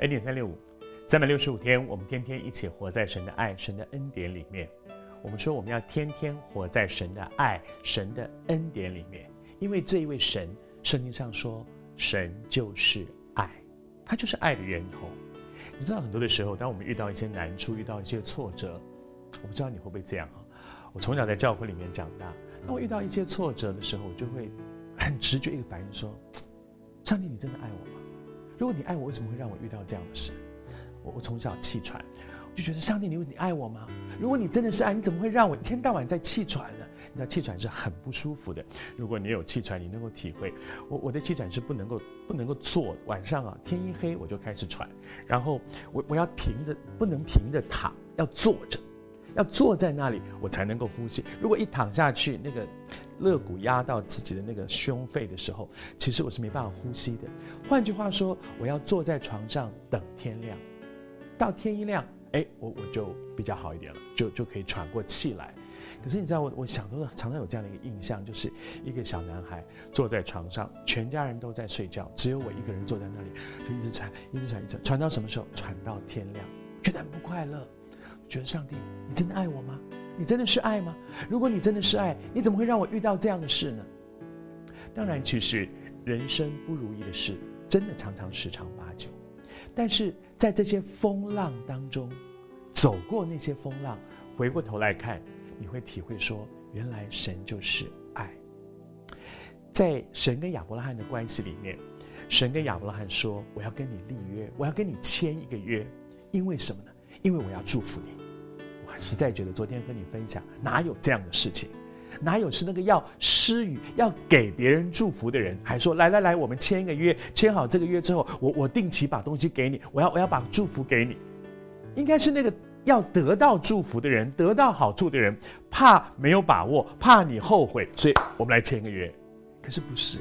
恩典三六五，三百六十五天，我们天天一起活在神的爱、神的恩典里面。我们说，我们要天天活在神的爱、神的恩典里面，因为这一位神，圣经上说，神就是爱，他就是爱的源头。你知道，很多的时候，当我们遇到一些难处、遇到一些挫折，我不知道你会不会这样啊？我从小在教会里面长大，当我遇到一些挫折的时候，我就会很直觉一个反应说：上帝，你真的爱我吗？如果你爱我，为什么会让我遇到这样的事？我我从小气喘，我就觉得上帝，你你爱我吗？如果你真的是爱，你怎么会让我一天到晚在气喘呢？你知道气喘是很不舒服的。如果你有气喘，你能够体会。我我的气喘是不能够不能够坐，晚上啊天一黑我就开始喘，然后我我要平着，不能平着躺，要坐着。要坐在那里，我才能够呼吸。如果一躺下去，那个肋骨压到自己的那个胸肺的时候，其实我是没办法呼吸的。换句话说，我要坐在床上等天亮，到天一亮，哎，我我就比较好一点了，就就可以喘过气来。可是你知道，我我想都常常有这样的一个印象，就是一个小男孩坐在床上，全家人都在睡觉，只有我一个人坐在那里，就一直喘，一直喘，一直喘，喘到什么时候？喘到天亮，觉得很不快乐。觉得上帝，你真的爱我吗？你真的是爱吗？如果你真的是爱，你怎么会让我遇到这样的事呢？当然，其实人生不如意的事真的常常十常八九，但是在这些风浪当中，走过那些风浪，回过头来看，你会体会说，原来神就是爱。在神跟亚伯拉罕的关系里面，神跟亚伯拉罕说：“我要跟你立约，我要跟你签一个约，因为什么呢？”因为我要祝福你，实在觉得昨天和你分享，哪有这样的事情？哪有是那个要施予、要给别人祝福的人，还说来来来，我们签一个约，签好这个约之后，我我定期把东西给你，我要我要把祝福给你。应该是那个要得到祝福的人，得到好处的人，怕没有把握，怕你后悔，所以我们来签个约。可是不是，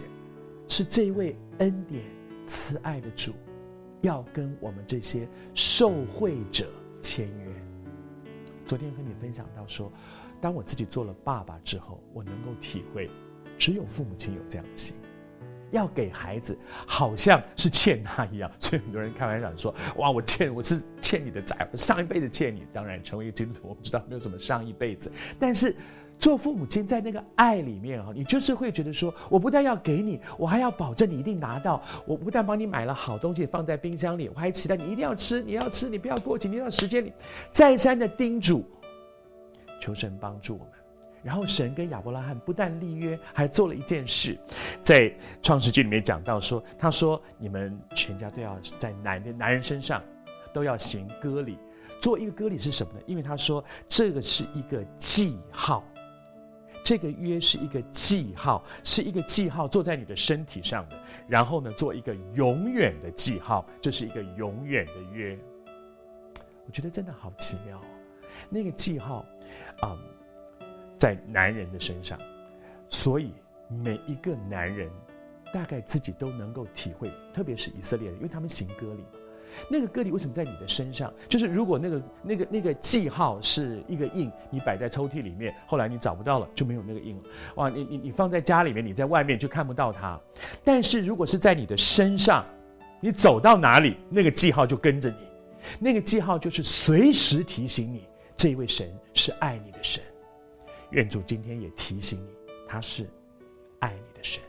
是这位恩典慈爱的主，要跟我们这些受惠者。签约。昨天和你分享到说，当我自己做了爸爸之后，我能够体会，只有父母亲有这样的心，要给孩子，好像是欠他一样。所以很多人开玩笑说：“哇，我欠，我是欠你的债，我上一辈子欠你。”当然，成为一个基督徒，我不知道没有什么上一辈子，但是。做父母亲在那个爱里面啊，你就是会觉得说，我不但要给你，我还要保证你一定拿到。我不但帮你买了好东西放在冰箱里，我还期待你一定要吃，你要吃，你不要过期，你要时间里再三的叮嘱，求神帮助我们。然后神跟亚伯拉罕不但立约，还做了一件事，在创世纪里面讲到说，他说你们全家都要在男的男人身上都要行割礼，做一个割礼是什么呢？因为他说这个是一个记号。这个约是一个记号，是一个记号，做在你的身体上的。然后呢，做一个永远的记号，这是一个永远的约。我觉得真的好奇妙哦，那个记号，啊、嗯，在男人的身上，所以每一个男人大概自己都能够体会，特别是以色列人，因为他们行歌礼。那个割礼为什么在你的身上？就是如果那个那个那个记号是一个印，你摆在抽屉里面，后来你找不到了，就没有那个印了。哇，你你你放在家里面，你在外面就看不到它。但是如果是在你的身上，你走到哪里，那个记号就跟着你。那个记号就是随时提醒你，这一位神是爱你的神。愿主今天也提醒你，他是爱你的神